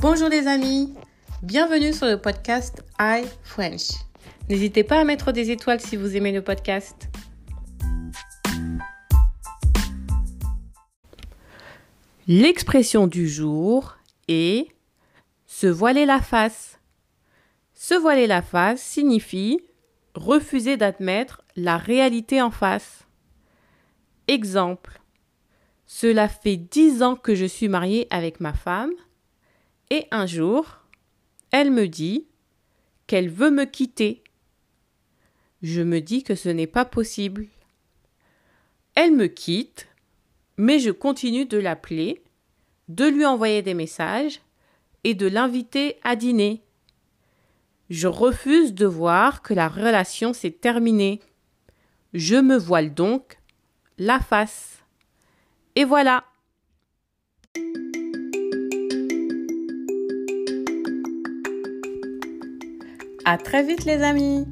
Bonjour les amis, bienvenue sur le podcast I French. N'hésitez pas à mettre des étoiles si vous aimez le podcast. L'expression du jour est se voiler la face. Se voiler la face signifie refuser d'admettre la réalité en face. Exemple. Cela fait dix ans que je suis mariée avec ma femme et un jour, elle me dit qu'elle veut me quitter. Je me dis que ce n'est pas possible. Elle me quitte, mais je continue de l'appeler, de lui envoyer des messages et de l'inviter à dîner. Je refuse de voir que la relation s'est terminée. Je me voile donc la face. Et voilà. À très vite les amis